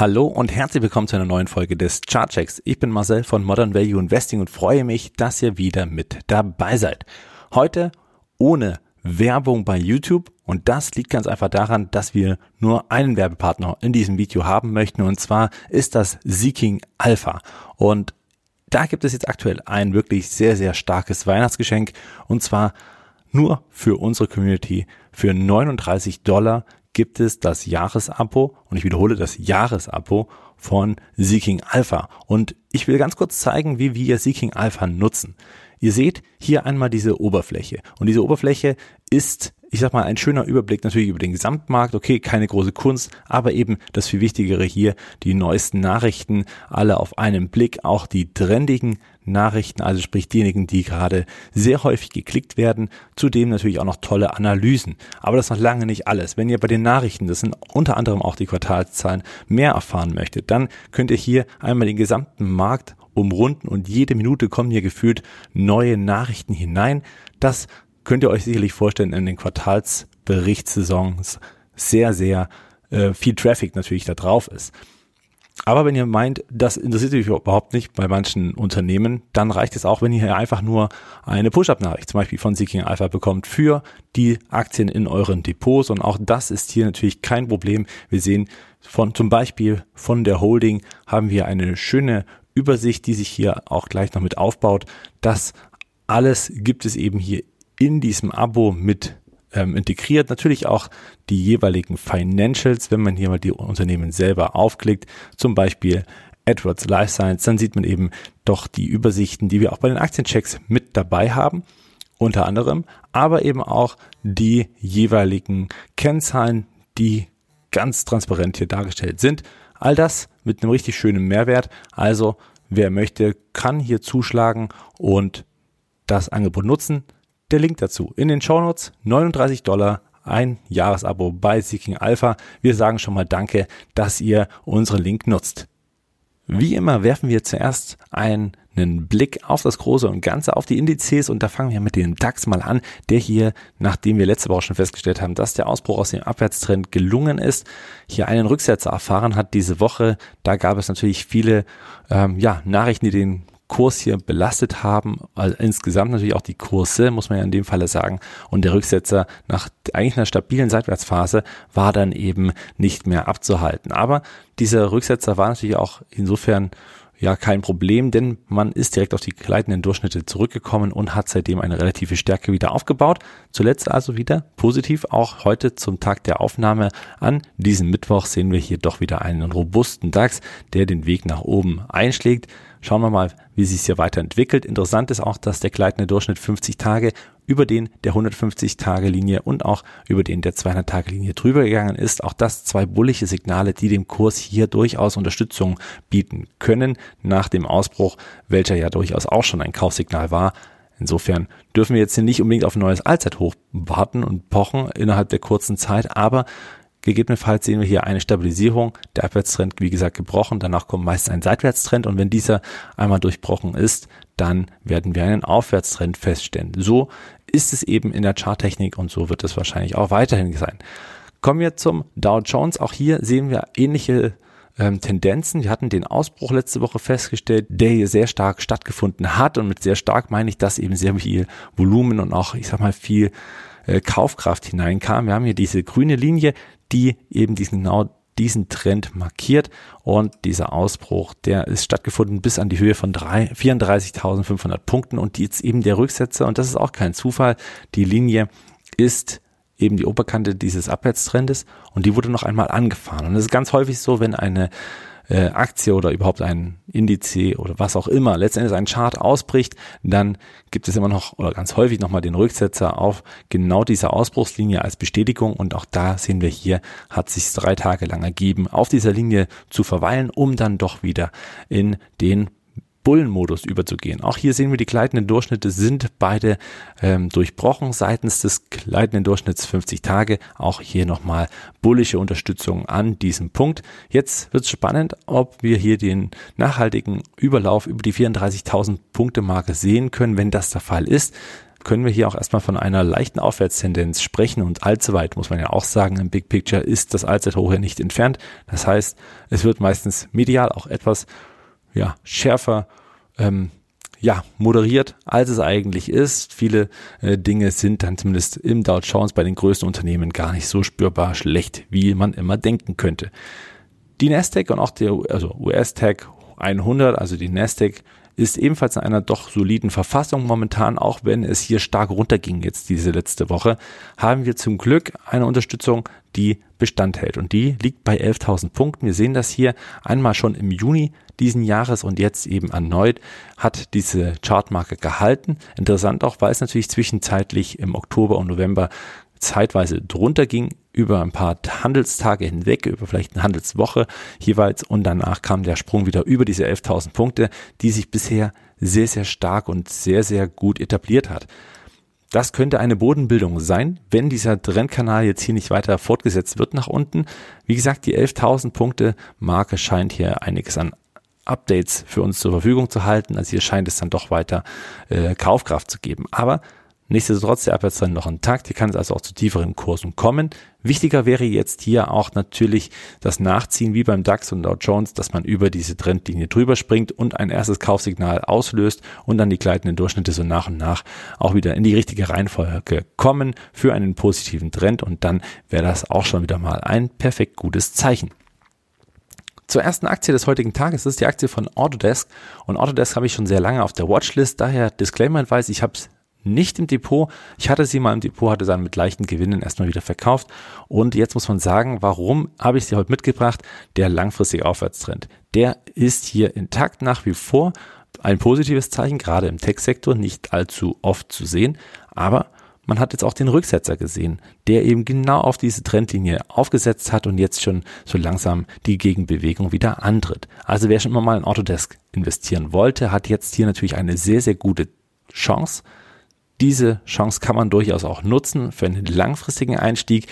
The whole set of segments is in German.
Hallo und herzlich willkommen zu einer neuen Folge des Chartchecks. Ich bin Marcel von Modern Value Investing und freue mich, dass ihr wieder mit dabei seid. Heute ohne Werbung bei YouTube und das liegt ganz einfach daran, dass wir nur einen Werbepartner in diesem Video haben möchten und zwar ist das Seeking Alpha und da gibt es jetzt aktuell ein wirklich sehr, sehr starkes Weihnachtsgeschenk und zwar nur für unsere Community für 39 Dollar gibt es das Jahresabo und ich wiederhole das Jahresabo von Seeking Alpha. Und ich will ganz kurz zeigen, wie wir Seeking Alpha nutzen. Ihr seht hier einmal diese Oberfläche und diese Oberfläche ist ich sag mal, ein schöner Überblick natürlich über den Gesamtmarkt. Okay, keine große Kunst, aber eben das viel Wichtigere hier, die neuesten Nachrichten, alle auf einen Blick, auch die trendigen Nachrichten, also sprich diejenigen, die gerade sehr häufig geklickt werden. Zudem natürlich auch noch tolle Analysen. Aber das ist noch lange nicht alles. Wenn ihr bei den Nachrichten, das sind unter anderem auch die Quartalszahlen, mehr erfahren möchtet, dann könnt ihr hier einmal den gesamten Markt umrunden und jede Minute kommen hier gefühlt neue Nachrichten hinein. Das könnt ihr euch sicherlich vorstellen in den Quartalsberichtssaisons sehr, sehr äh, viel Traffic natürlich da drauf ist. Aber wenn ihr meint, das interessiert euch überhaupt nicht bei manchen Unternehmen, dann reicht es auch, wenn ihr einfach nur eine Push-Up-Nachricht zum Beispiel von Seeking Alpha bekommt für die Aktien in euren Depots. Und auch das ist hier natürlich kein Problem. Wir sehen von zum Beispiel von der Holding haben wir eine schöne Übersicht, die sich hier auch gleich noch mit aufbaut. Das alles gibt es eben hier in diesem Abo mit ähm, integriert. Natürlich auch die jeweiligen Financials, wenn man hier mal die Unternehmen selber aufklickt, zum Beispiel Edwards Life Science, dann sieht man eben doch die Übersichten, die wir auch bei den Aktienchecks mit dabei haben, unter anderem, aber eben auch die jeweiligen Kennzahlen, die ganz transparent hier dargestellt sind. All das mit einem richtig schönen Mehrwert. Also wer möchte, kann hier zuschlagen und das Angebot nutzen. Der Link dazu in den Shownotes 39 Dollar ein Jahresabo bei Seeking Alpha. Wir sagen schon mal Danke, dass ihr unseren Link nutzt. Wie immer werfen wir zuerst einen Blick auf das Große und Ganze, auf die Indizes und da fangen wir mit dem DAX mal an, der hier, nachdem wir letzte Woche schon festgestellt haben, dass der Ausbruch aus dem Abwärtstrend gelungen ist, hier einen Rücksetzer erfahren hat diese Woche. Da gab es natürlich viele ähm, ja, Nachrichten, die den Kurs hier belastet haben. Also insgesamt natürlich auch die Kurse, muss man ja in dem Falle sagen. Und der Rücksetzer nach eigentlich einer stabilen Seitwärtsphase war dann eben nicht mehr abzuhalten. Aber dieser Rücksetzer war natürlich auch insofern ja kein Problem, denn man ist direkt auf die gleitenden Durchschnitte zurückgekommen und hat seitdem eine relative Stärke wieder aufgebaut. Zuletzt also wieder positiv, auch heute zum Tag der Aufnahme an diesem Mittwoch sehen wir hier doch wieder einen robusten DAX, der den Weg nach oben einschlägt. Schauen wir mal, wie sich es hier weiterentwickelt. Interessant ist auch, dass der gleitende Durchschnitt 50 Tage über den der 150-Tage-Linie und auch über den der 200-Tage-Linie drüber gegangen ist. Auch das zwei bullische Signale, die dem Kurs hier durchaus Unterstützung bieten können nach dem Ausbruch, welcher ja durchaus auch schon ein Kaufsignal war. Insofern dürfen wir jetzt hier nicht unbedingt auf ein neues Allzeithoch warten und pochen innerhalb der kurzen Zeit, aber Gegebenenfalls sehen wir hier eine Stabilisierung, der Abwärtstrend wie gesagt gebrochen, danach kommt meist ein Seitwärtstrend und wenn dieser einmal durchbrochen ist, dann werden wir einen Aufwärtstrend feststellen. So ist es eben in der Charttechnik und so wird es wahrscheinlich auch weiterhin sein. Kommen wir zum Dow Jones. Auch hier sehen wir ähnliche ähm, Tendenzen. Wir hatten den Ausbruch letzte Woche festgestellt, der hier sehr stark stattgefunden hat und mit sehr stark meine ich, dass eben sehr viel Volumen und auch, ich sag mal, viel äh, Kaufkraft hineinkam. Wir haben hier diese grüne Linie, die eben diesen genau diesen Trend markiert. Und dieser Ausbruch, der ist stattgefunden bis an die Höhe von 34.500 Punkten. Und jetzt eben der Rücksetzer. Und das ist auch kein Zufall. Die Linie ist eben die Oberkante dieses Abwärtstrendes. Und die wurde noch einmal angefahren. Und es ist ganz häufig so, wenn eine äh, Aktie oder überhaupt ein Indiz oder was auch immer letztendlich ein Chart ausbricht, dann gibt es immer noch oder ganz häufig nochmal den Rücksetzer auf genau diese Ausbruchslinie als Bestätigung. Und auch da sehen wir hier, hat sich drei Tage lang ergeben, auf dieser Linie zu verweilen, um dann doch wieder in den Bullenmodus überzugehen. Auch hier sehen wir, die gleitenden Durchschnitte sind beide ähm, durchbrochen seitens des gleitenden Durchschnitts 50 Tage. Auch hier nochmal bullische Unterstützung an diesem Punkt. Jetzt wird es spannend, ob wir hier den nachhaltigen Überlauf über die 34.000 Punkte Marke sehen können. Wenn das der Fall ist, können wir hier auch erstmal von einer leichten Aufwärtstendenz sprechen und allzu weit, muss man ja auch sagen, im Big Picture ist das Allzeithoch ja nicht entfernt. Das heißt, es wird meistens medial auch etwas ja, schärfer ähm, ja, moderiert, als es eigentlich ist. Viele äh, Dinge sind dann zumindest im Dow Jones bei den größten Unternehmen gar nicht so spürbar schlecht, wie man immer denken könnte. Die Nasdaq und auch der also US-Tech 100, also die Nasdaq ist ebenfalls in einer doch soliden Verfassung momentan, auch wenn es hier stark runterging jetzt diese letzte Woche, haben wir zum Glück eine Unterstützung, die Bestand hält und die liegt bei 11.000 Punkten. Wir sehen das hier einmal schon im Juni diesen Jahres und jetzt eben erneut hat diese Chartmarke gehalten. Interessant auch, weil es natürlich zwischenzeitlich im Oktober und November zeitweise drunter ging, über ein paar Handelstage hinweg, über vielleicht eine Handelswoche jeweils und danach kam der Sprung wieder über diese 11.000 Punkte, die sich bisher sehr, sehr stark und sehr, sehr gut etabliert hat. Das könnte eine Bodenbildung sein, wenn dieser Trendkanal jetzt hier nicht weiter fortgesetzt wird nach unten. Wie gesagt, die 11.000 Punkte Marke scheint hier einiges an Updates für uns zur Verfügung zu halten. Also hier scheint es dann doch weiter äh, Kaufkraft zu geben. Aber Nichtsdestotrotz der Abwärtstrend noch intakt. Hier kann es also auch zu tieferen Kursen kommen. Wichtiger wäre jetzt hier auch natürlich das Nachziehen wie beim DAX und Dow Jones, dass man über diese Trendlinie drüber springt und ein erstes Kaufsignal auslöst und dann die gleitenden Durchschnitte so nach und nach auch wieder in die richtige Reihenfolge kommen für einen positiven Trend und dann wäre das auch schon wieder mal ein perfekt gutes Zeichen. Zur ersten Aktie des heutigen Tages, ist die Aktie von Autodesk. Und Autodesk habe ich schon sehr lange auf der Watchlist, daher Disclaimer-Hinweis, ich habe es nicht im Depot. Ich hatte sie mal im Depot, hatte dann mit leichten Gewinnen erstmal wieder verkauft. Und jetzt muss man sagen, warum habe ich sie heute mitgebracht? Der langfristige Aufwärtstrend. Der ist hier intakt nach wie vor. Ein positives Zeichen, gerade im Tech-Sektor, nicht allzu oft zu sehen. Aber man hat jetzt auch den Rücksetzer gesehen, der eben genau auf diese Trendlinie aufgesetzt hat und jetzt schon so langsam die Gegenbewegung wieder antritt. Also wer schon immer mal in Autodesk investieren wollte, hat jetzt hier natürlich eine sehr, sehr gute Chance, diese Chance kann man durchaus auch nutzen für einen langfristigen Einstieg.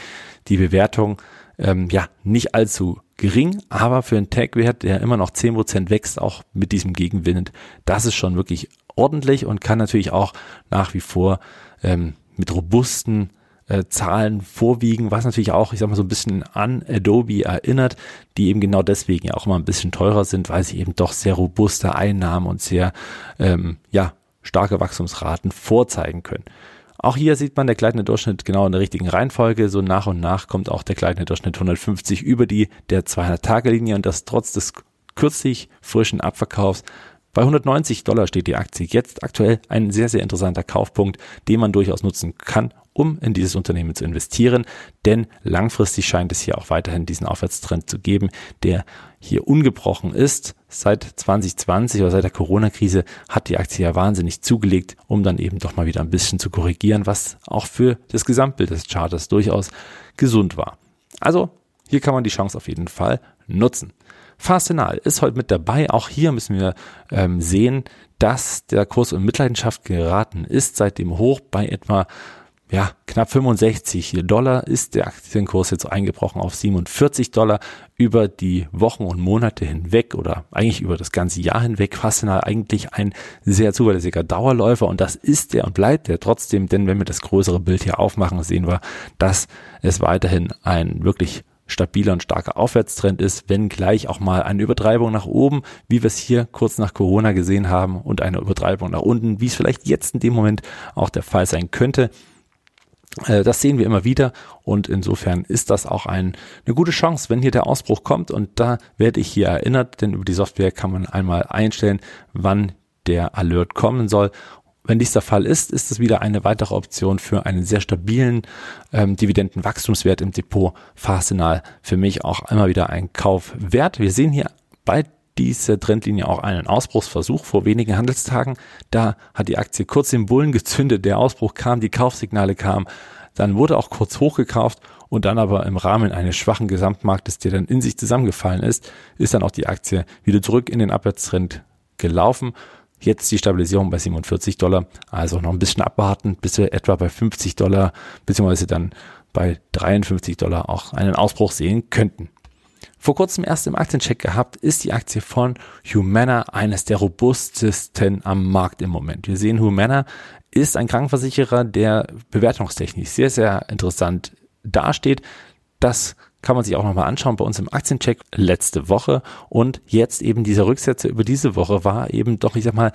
Die Bewertung ähm, ja nicht allzu gering, aber für einen Tag-Wert, der immer noch zehn Prozent wächst, auch mit diesem Gegenwind, das ist schon wirklich ordentlich und kann natürlich auch nach wie vor ähm, mit robusten äh, Zahlen vorwiegen, was natürlich auch, ich sag mal, so ein bisschen an Adobe erinnert, die eben genau deswegen ja auch immer ein bisschen teurer sind, weil sie eben doch sehr robuste Einnahmen und sehr ähm, ja starke Wachstumsraten vorzeigen können. Auch hier sieht man der gleitende Durchschnitt genau in der richtigen Reihenfolge. So nach und nach kommt auch der gleitende Durchschnitt 150 über die der 200-Tage-Linie und das trotz des kürzlich frischen Abverkaufs. Bei 190 Dollar steht die Aktie jetzt aktuell ein sehr, sehr interessanter Kaufpunkt, den man durchaus nutzen kann, um in dieses Unternehmen zu investieren. Denn langfristig scheint es hier auch weiterhin diesen Aufwärtstrend zu geben, der hier ungebrochen ist. Seit 2020 oder seit der Corona-Krise hat die Aktie ja wahnsinnig zugelegt, um dann eben doch mal wieder ein bisschen zu korrigieren, was auch für das Gesamtbild des Charters durchaus gesund war. Also hier kann man die Chance auf jeden Fall nutzen. Fastenal ist heute mit dabei. Auch hier müssen wir ähm, sehen, dass der Kurs in Mitleidenschaft geraten ist seit dem Hoch bei etwa ja, knapp 65 Dollar ist der Aktienkurs jetzt eingebrochen auf 47 Dollar über die Wochen und Monate hinweg oder eigentlich über das ganze Jahr hinweg fast eigentlich ein sehr zuverlässiger Dauerläufer und das ist der und bleibt der trotzdem, denn wenn wir das größere Bild hier aufmachen, sehen wir, dass es weiterhin ein wirklich stabiler und starker Aufwärtstrend ist, wenn gleich auch mal eine Übertreibung nach oben, wie wir es hier kurz nach Corona gesehen haben und eine Übertreibung nach unten, wie es vielleicht jetzt in dem Moment auch der Fall sein könnte. Äh, das sehen wir immer wieder und insofern ist das auch ein, eine gute Chance, wenn hier der Ausbruch kommt und da werde ich hier erinnert, denn über die Software kann man einmal einstellen, wann der Alert kommen soll. Wenn dies der Fall ist, ist es wieder eine weitere Option für einen sehr stabilen ähm, Dividendenwachstumswert im Depot. Fastenal für mich auch immer wieder ein Kauf wert. Wir sehen hier bei diese Trendlinie auch einen Ausbruchsversuch vor wenigen Handelstagen. Da hat die Aktie kurz den Bullen gezündet, der Ausbruch kam, die Kaufsignale kamen, dann wurde auch kurz hochgekauft und dann aber im Rahmen eines schwachen Gesamtmarktes, der dann in sich zusammengefallen ist, ist dann auch die Aktie wieder zurück in den Abwärtstrend gelaufen. Jetzt die Stabilisierung bei 47 Dollar, also noch ein bisschen abwarten, bis wir etwa bei 50 Dollar beziehungsweise dann bei 53 Dollar auch einen Ausbruch sehen könnten. Vor kurzem erst im Aktiencheck gehabt, ist die Aktie von Humana eines der robustesten am Markt im Moment. Wir sehen, Humana ist ein Krankenversicherer, der bewertungstechnisch sehr, sehr interessant dasteht. Das kann man sich auch nochmal anschauen bei uns im Aktiencheck letzte Woche. Und jetzt eben dieser Rücksätze über diese Woche war eben doch, ich sag mal,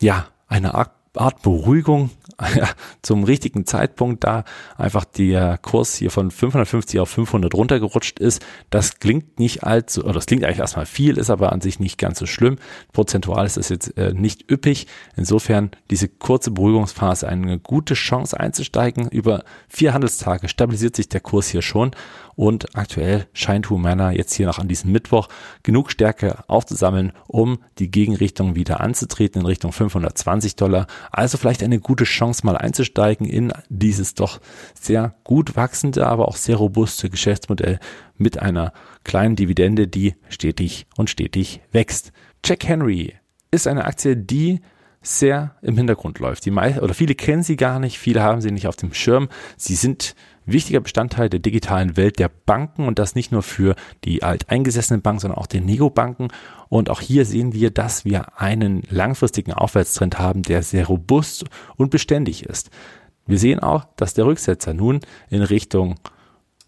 ja, eine Art Beruhigung ja, zum richtigen Zeitpunkt, da einfach der Kurs hier von 550 auf 500 runtergerutscht ist. Das klingt nicht allzu, oder das klingt eigentlich erstmal viel, ist aber an sich nicht ganz so schlimm. Prozentual ist das jetzt äh, nicht üppig. Insofern diese kurze Beruhigungsphase eine gute Chance einzusteigen. Über vier Handelstage stabilisiert sich der Kurs hier schon und aktuell scheint Humana jetzt hier noch an diesem Mittwoch genug Stärke aufzusammeln, um die Gegenrichtung wieder anzutreten in Richtung 520 Dollar. Also vielleicht eine gute Chance mal einzusteigen in dieses doch sehr gut wachsende, aber auch sehr robuste Geschäftsmodell mit einer kleinen Dividende, die stetig und stetig wächst. Jack Henry ist eine Aktie, die sehr im Hintergrund läuft. Die meisten oder viele kennen sie gar nicht, viele haben sie nicht auf dem Schirm. Sie sind wichtiger Bestandteil der digitalen Welt der Banken und das nicht nur für die alteingesessenen Banken, sondern auch den Neobanken. Und auch hier sehen wir, dass wir einen langfristigen Aufwärtstrend haben, der sehr robust und beständig ist. Wir sehen auch, dass der Rücksetzer nun in Richtung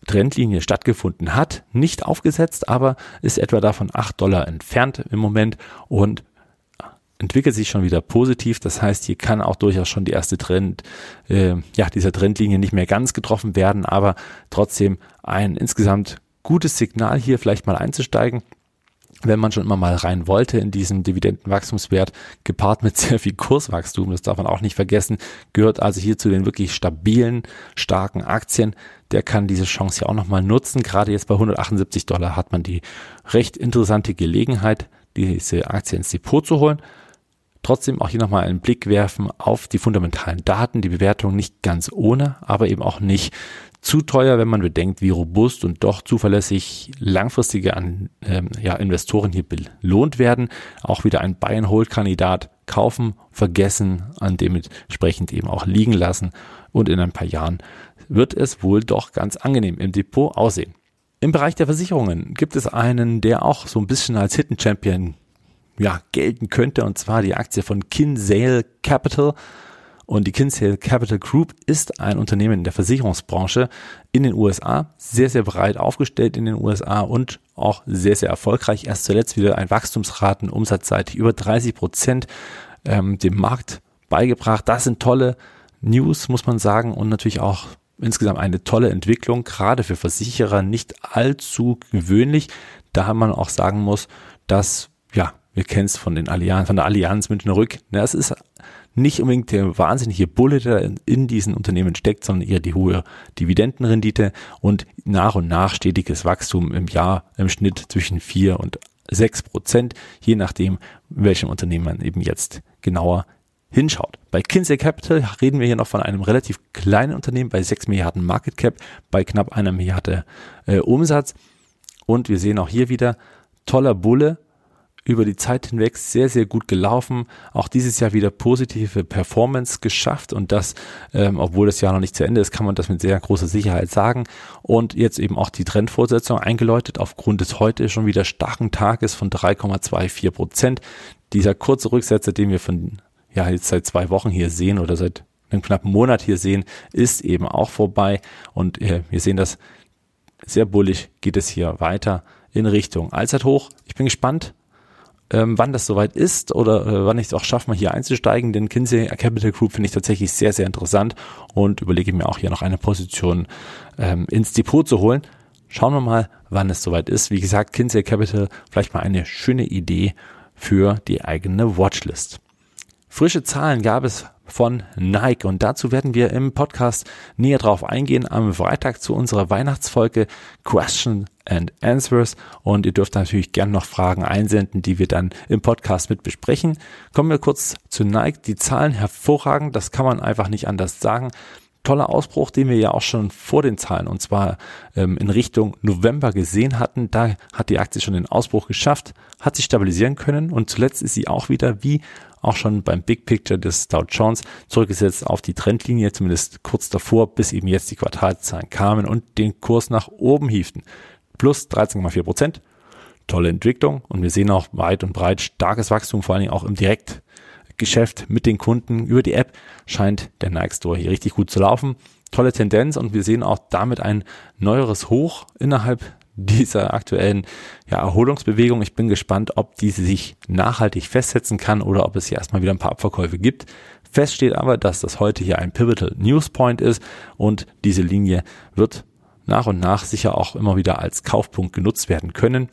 Trendlinie stattgefunden hat, nicht aufgesetzt, aber ist etwa davon 8 Dollar entfernt im Moment und entwickelt sich schon wieder positiv. Das heißt, hier kann auch durchaus schon die erste Trend, äh, ja, dieser Trendlinie nicht mehr ganz getroffen werden, aber trotzdem ein insgesamt gutes Signal hier vielleicht mal einzusteigen wenn man schon immer mal rein wollte in diesen Dividendenwachstumswert, gepaart mit sehr viel Kurswachstum, das darf man auch nicht vergessen, gehört also hier zu den wirklich stabilen, starken Aktien. Der kann diese Chance ja auch nochmal nutzen. Gerade jetzt bei 178 Dollar hat man die recht interessante Gelegenheit, diese Aktie ins Depot zu holen. Trotzdem auch hier nochmal einen Blick werfen auf die fundamentalen Daten, die Bewertung nicht ganz ohne, aber eben auch nicht zu teuer, wenn man bedenkt, wie robust und doch zuverlässig langfristige an, ähm, ja, Investoren hier belohnt werden. Auch wieder ein Buy-and-Hold-Kandidat kaufen, vergessen, an dementsprechend eben auch liegen lassen und in ein paar Jahren wird es wohl doch ganz angenehm im Depot aussehen. Im Bereich der Versicherungen gibt es einen, der auch so ein bisschen als Hidden Champion ja, gelten könnte, und zwar die Aktie von Kinsale Capital. Und die Kinsale Capital Group ist ein Unternehmen in der Versicherungsbranche in den USA, sehr, sehr breit aufgestellt in den USA und auch sehr, sehr erfolgreich. Erst zuletzt wieder ein Wachstumsraten umsatzseitig über 30 Prozent ähm, dem Markt beigebracht. Das sind tolle News, muss man sagen, und natürlich auch insgesamt eine tolle Entwicklung, gerade für Versicherer nicht allzu gewöhnlich, da man auch sagen muss, dass ja wir kennen es von den Allianz, von der Allianz Münchner Rück. Ne, es ist nicht unbedingt der wahnsinnige Bulle, der in, in diesen Unternehmen steckt, sondern eher die hohe Dividendenrendite und nach und nach stetiges Wachstum im Jahr im Schnitt zwischen vier und sechs Prozent, je nachdem, welchem Unternehmen man eben jetzt genauer hinschaut. Bei Kinsey Capital reden wir hier noch von einem relativ kleinen Unternehmen bei sechs Milliarden Market Cap, bei knapp einer Milliarde äh, Umsatz. Und wir sehen auch hier wieder toller Bulle, über die Zeit hinweg sehr, sehr gut gelaufen. Auch dieses Jahr wieder positive Performance geschafft und das, ähm, obwohl das Jahr noch nicht zu Ende ist, kann man das mit sehr großer Sicherheit sagen. Und jetzt eben auch die Trendfortsetzung eingeläutet aufgrund des heute schon wieder starken Tages von 3,24 Prozent. Dieser kurze Rücksetzer, den wir von, ja, jetzt seit zwei Wochen hier sehen oder seit einem knappen Monat hier sehen, ist eben auch vorbei. Und äh, wir sehen das sehr bullig geht es hier weiter in Richtung Allzeithoch. Ich bin gespannt, ähm, wann das soweit ist oder äh, wann ich es auch schaffe, mal hier einzusteigen. Den Kinsey Capital Group finde ich tatsächlich sehr, sehr interessant und überlege mir auch hier noch eine Position ähm, ins Depot zu holen. Schauen wir mal, wann es soweit ist. Wie gesagt, Kinsey Capital, vielleicht mal eine schöne Idee für die eigene Watchlist. Frische Zahlen gab es von Nike. Und dazu werden wir im Podcast näher drauf eingehen am Freitag zu unserer Weihnachtsfolge Question and Answers. Und ihr dürft natürlich gern noch Fragen einsenden, die wir dann im Podcast mit besprechen. Kommen wir kurz zu Nike. Die Zahlen hervorragend, das kann man einfach nicht anders sagen toller Ausbruch, den wir ja auch schon vor den Zahlen und zwar ähm, in Richtung November gesehen hatten. Da hat die Aktie schon den Ausbruch geschafft, hat sich stabilisieren können und zuletzt ist sie auch wieder wie auch schon beim Big Picture des Dow Jones zurückgesetzt auf die Trendlinie, zumindest kurz davor, bis eben jetzt die Quartalzahlen kamen und den Kurs nach oben hieften. Plus 13,4 Prozent. Tolle Entwicklung und wir sehen auch weit und breit starkes Wachstum, vor allen Dingen auch im Direkt Geschäft mit den Kunden über die App scheint der Nike Store hier richtig gut zu laufen. Tolle Tendenz und wir sehen auch damit ein neueres Hoch innerhalb dieser aktuellen ja, Erholungsbewegung. Ich bin gespannt, ob diese sich nachhaltig festsetzen kann oder ob es hier erstmal wieder ein paar Abverkäufe gibt. Fest steht aber, dass das heute hier ein Pivotal News Point ist und diese Linie wird nach und nach sicher auch immer wieder als Kaufpunkt genutzt werden können.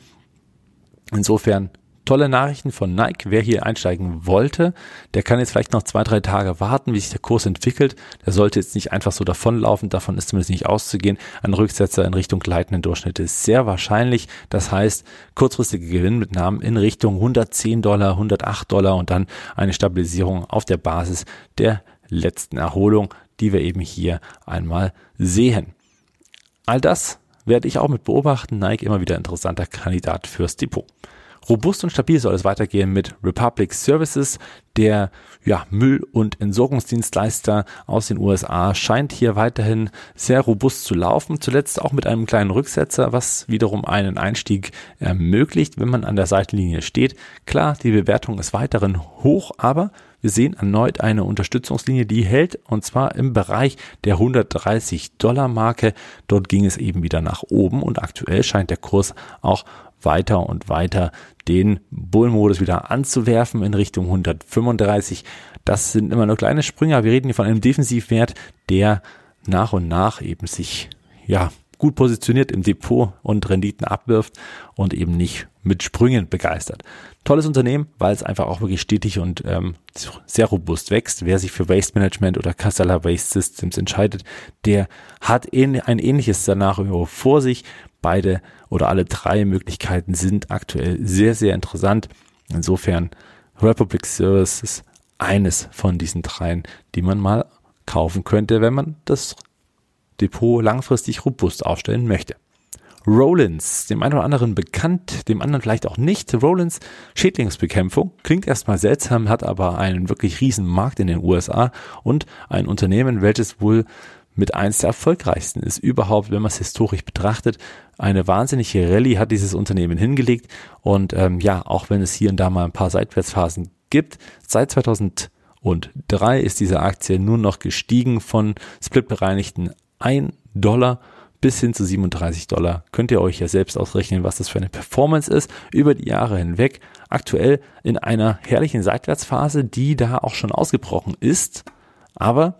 Insofern tolle Nachrichten von Nike. Wer hier einsteigen wollte, der kann jetzt vielleicht noch zwei, drei Tage warten, wie sich der Kurs entwickelt. Der sollte jetzt nicht einfach so davonlaufen. Davon ist zumindest nicht auszugehen. Ein Rücksetzer in Richtung gleitenden Durchschnitt ist sehr wahrscheinlich. Das heißt, kurzfristige Gewinnmitnahmen in Richtung 110 Dollar, 108 Dollar und dann eine Stabilisierung auf der Basis der letzten Erholung, die wir eben hier einmal sehen. All das werde ich auch mit beobachten. Nike immer wieder interessanter Kandidat fürs Depot. Robust und stabil soll es weitergehen mit Republic Services. Der ja, Müll- und Entsorgungsdienstleister aus den USA scheint hier weiterhin sehr robust zu laufen. Zuletzt auch mit einem kleinen Rücksetzer, was wiederum einen Einstieg ermöglicht, wenn man an der Seitenlinie steht. Klar, die Bewertung ist weiterhin hoch, aber wir sehen erneut eine Unterstützungslinie, die hält und zwar im Bereich der 130 Dollar Marke. Dort ging es eben wieder nach oben und aktuell scheint der Kurs auch weiter und weiter den Bullmodus wieder anzuwerfen in Richtung 135. Das sind immer nur kleine Sprünge, wir reden hier von einem Defensivwert, der nach und nach eben sich ja gut positioniert im Depot und Renditen abwirft und eben nicht mit Sprüngen begeistert. Tolles Unternehmen, weil es einfach auch wirklich stetig und ähm, sehr robust wächst. Wer sich für Waste Management oder Casella Waste Systems entscheidet, der hat ein ähnliches Szenario vor sich. Beide oder alle drei Möglichkeiten sind aktuell sehr, sehr interessant. Insofern Republic Services eines von diesen dreien, die man mal kaufen könnte, wenn man das Depot langfristig robust aufstellen möchte. Rollins, dem einen oder anderen bekannt, dem anderen vielleicht auch nicht. Rollins Schädlingsbekämpfung klingt erstmal seltsam, hat aber einen wirklich riesen Markt in den USA und ein Unternehmen, welches wohl mit eins der erfolgreichsten ist überhaupt, wenn man es historisch betrachtet. Eine wahnsinnige Rallye hat dieses Unternehmen hingelegt und ähm, ja, auch wenn es hier und da mal ein paar Seitwärtsphasen gibt, seit 2003 ist diese Aktie nur noch gestiegen von splitbereinigten 1 Dollar bis hin zu 37 Dollar. Könnt ihr euch ja selbst ausrechnen, was das für eine Performance ist über die Jahre hinweg. Aktuell in einer herrlichen Seitwärtsphase, die da auch schon ausgebrochen ist, aber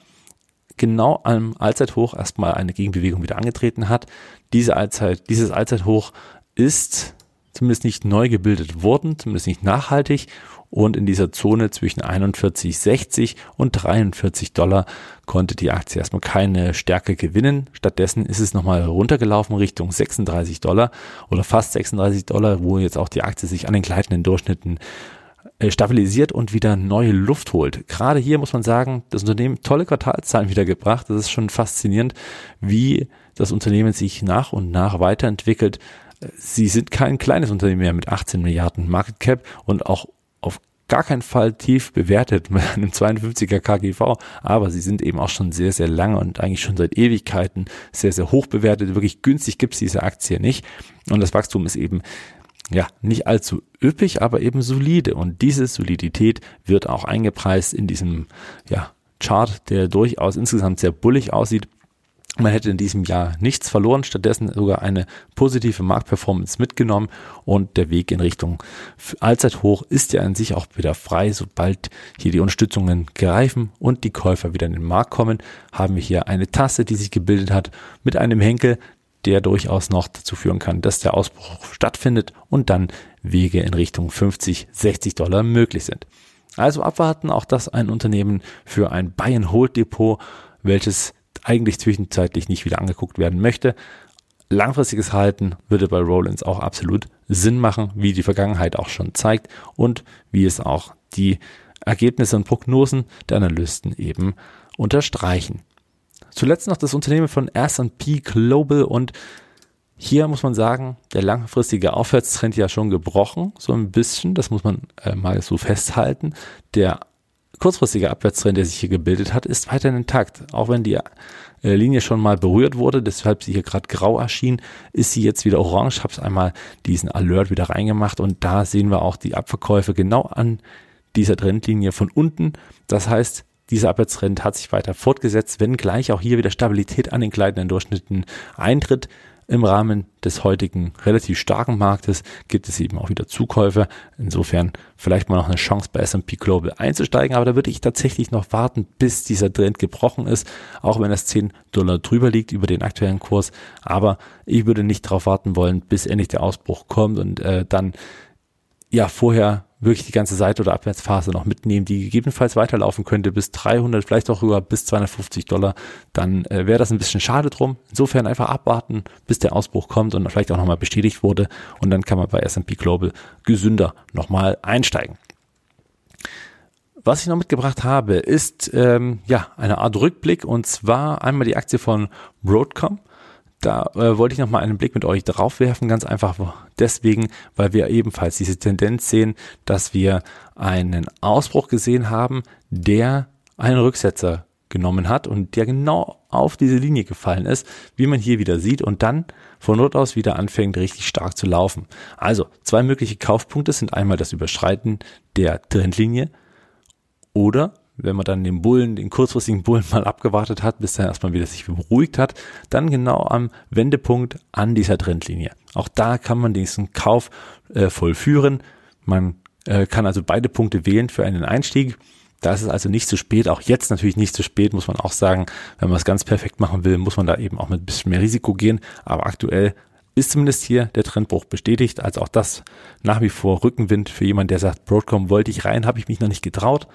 genau am Allzeithoch erstmal eine Gegenbewegung wieder angetreten hat. Diese Allzeit, dieses Allzeithoch ist zumindest nicht neu gebildet worden, zumindest nicht nachhaltig und in dieser Zone zwischen 41,60 und 43 Dollar konnte die Aktie erstmal keine Stärke gewinnen. Stattdessen ist es nochmal runtergelaufen Richtung 36 Dollar oder fast 36 Dollar, wo jetzt auch die Aktie sich an den gleitenden Durchschnitten äh, stabilisiert und wieder neue Luft holt. Gerade hier muss man sagen, das Unternehmen tolle Quartalzahlen wieder gebracht. Das ist schon faszinierend, wie das Unternehmen sich nach und nach weiterentwickelt. Sie sind kein kleines Unternehmen mehr mit 18 Milliarden Market Cap und auch auf gar keinen Fall tief bewertet mit einem 52er KGV, aber sie sind eben auch schon sehr, sehr lange und eigentlich schon seit Ewigkeiten sehr, sehr hoch bewertet. Wirklich günstig gibt es diese Aktie nicht. Und das Wachstum ist eben ja, nicht allzu üppig, aber eben solide. Und diese Solidität wird auch eingepreist in diesem, ja, Chart, der durchaus insgesamt sehr bullig aussieht. Man hätte in diesem Jahr nichts verloren, stattdessen sogar eine positive Marktperformance mitgenommen und der Weg in Richtung Allzeithoch ist ja an sich auch wieder frei. Sobald hier die Unterstützungen greifen und die Käufer wieder in den Markt kommen, haben wir hier eine Tasse, die sich gebildet hat mit einem Henkel, der durchaus noch dazu führen kann, dass der Ausbruch stattfindet und dann Wege in Richtung 50, 60 Dollar möglich sind. Also abwarten, auch das ein Unternehmen für ein Buy-and-Hold-Depot, welches eigentlich zwischenzeitlich nicht wieder angeguckt werden möchte. Langfristiges Halten würde bei Rollins auch absolut Sinn machen, wie die Vergangenheit auch schon zeigt und wie es auch die Ergebnisse und Prognosen der Analysten eben unterstreichen. Zuletzt noch das Unternehmen von S&P Global und hier muss man sagen, der langfristige Aufwärtstrend ja schon gebrochen, so ein bisschen, das muss man äh, mal so festhalten. Der kurzfristige Abwärtstrend, der sich hier gebildet hat, ist weiterhin intakt. Auch wenn die äh, Linie schon mal berührt wurde, deshalb sie hier gerade grau erschien, ist sie jetzt wieder orange. Ich habe einmal diesen Alert wieder reingemacht und da sehen wir auch die Abverkäufe genau an dieser Trendlinie von unten. Das heißt, dieser Abwärtstrend hat sich weiter fortgesetzt, wenn gleich auch hier wieder Stabilität an den gleitenden Durchschnitten eintritt. Im Rahmen des heutigen relativ starken Marktes gibt es eben auch wieder Zukäufe. Insofern vielleicht mal noch eine Chance bei S&P Global einzusteigen, aber da würde ich tatsächlich noch warten, bis dieser Trend gebrochen ist, auch wenn das 10 Dollar drüber liegt über den aktuellen Kurs. Aber ich würde nicht darauf warten wollen, bis endlich der Ausbruch kommt und äh, dann ja vorher wirklich die ganze Seite oder Abwärtsphase noch mitnehmen, die gegebenenfalls weiterlaufen könnte bis 300, vielleicht auch sogar bis 250 Dollar, dann äh, wäre das ein bisschen schade drum. Insofern einfach abwarten, bis der Ausbruch kommt und vielleicht auch nochmal bestätigt wurde und dann kann man bei S&P Global gesünder nochmal einsteigen. Was ich noch mitgebracht habe, ist ähm, ja eine Art Rückblick und zwar einmal die Aktie von Broadcom. Da äh, wollte ich nochmal einen Blick mit euch drauf werfen, ganz einfach deswegen, weil wir ebenfalls diese Tendenz sehen, dass wir einen Ausbruch gesehen haben, der einen Rücksetzer genommen hat und der genau auf diese Linie gefallen ist, wie man hier wieder sieht und dann von dort aus wieder anfängt richtig stark zu laufen. Also zwei mögliche Kaufpunkte sind einmal das Überschreiten der Trendlinie oder wenn man dann den Bullen, den kurzfristigen Bullen mal abgewartet hat, bis er erstmal wieder sich beruhigt hat, dann genau am Wendepunkt an dieser Trendlinie. Auch da kann man diesen Kauf äh, vollführen. Man äh, kann also beide Punkte wählen für einen Einstieg. Da ist es also nicht zu spät, auch jetzt natürlich nicht zu spät, muss man auch sagen. Wenn man es ganz perfekt machen will, muss man da eben auch mit ein bisschen mehr Risiko gehen. Aber aktuell ist zumindest hier der Trendbruch bestätigt. Also auch das nach wie vor Rückenwind für jemand, der sagt, Broadcom wollte ich rein, habe ich mich noch nicht getraut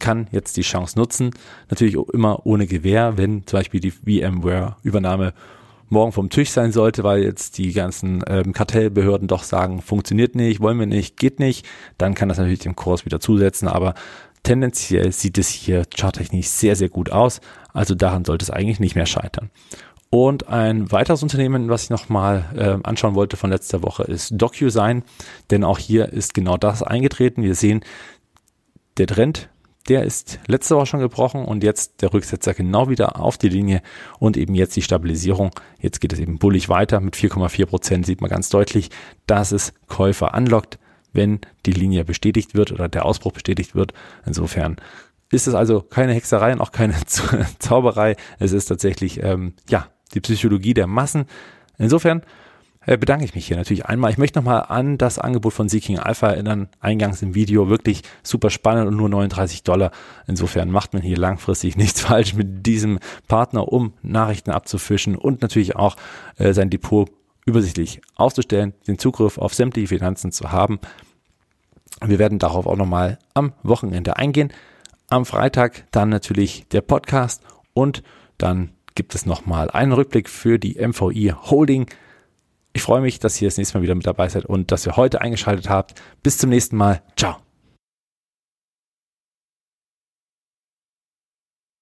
kann jetzt die Chance nutzen. Natürlich immer ohne Gewähr, wenn zum Beispiel die VMware-Übernahme morgen vom Tisch sein sollte, weil jetzt die ganzen ähm, Kartellbehörden doch sagen, funktioniert nicht, wollen wir nicht, geht nicht, dann kann das natürlich dem Kurs wieder zusetzen, aber tendenziell sieht es hier charttechnisch sehr, sehr gut aus. Also daran sollte es eigentlich nicht mehr scheitern. Und ein weiteres Unternehmen, was ich nochmal äh, anschauen wollte von letzter Woche, ist DocuSign, denn auch hier ist genau das eingetreten. Wir sehen, der Trend der ist letzte Woche schon gebrochen und jetzt der Rücksetzer genau wieder auf die Linie und eben jetzt die Stabilisierung. Jetzt geht es eben bullig weiter mit 4,4 Prozent sieht man ganz deutlich, dass es Käufer anlockt, wenn die Linie bestätigt wird oder der Ausbruch bestätigt wird. Insofern ist es also keine Hexerei und auch keine Zauberei. Es ist tatsächlich ähm, ja die Psychologie der Massen. Insofern bedanke ich mich hier natürlich einmal. Ich möchte nochmal an das Angebot von Seeking Alpha erinnern. Eingangs im Video wirklich super spannend und nur 39 Dollar. Insofern macht man hier langfristig nichts falsch mit diesem Partner, um Nachrichten abzufischen und natürlich auch äh, sein Depot übersichtlich aufzustellen, den Zugriff auf sämtliche Finanzen zu haben. Wir werden darauf auch nochmal am Wochenende eingehen. Am Freitag dann natürlich der Podcast und dann gibt es nochmal einen Rückblick für die MVI Holding. Ich freue mich, dass ihr das nächste Mal wieder mit dabei seid und dass ihr heute eingeschaltet habt. Bis zum nächsten Mal. Ciao.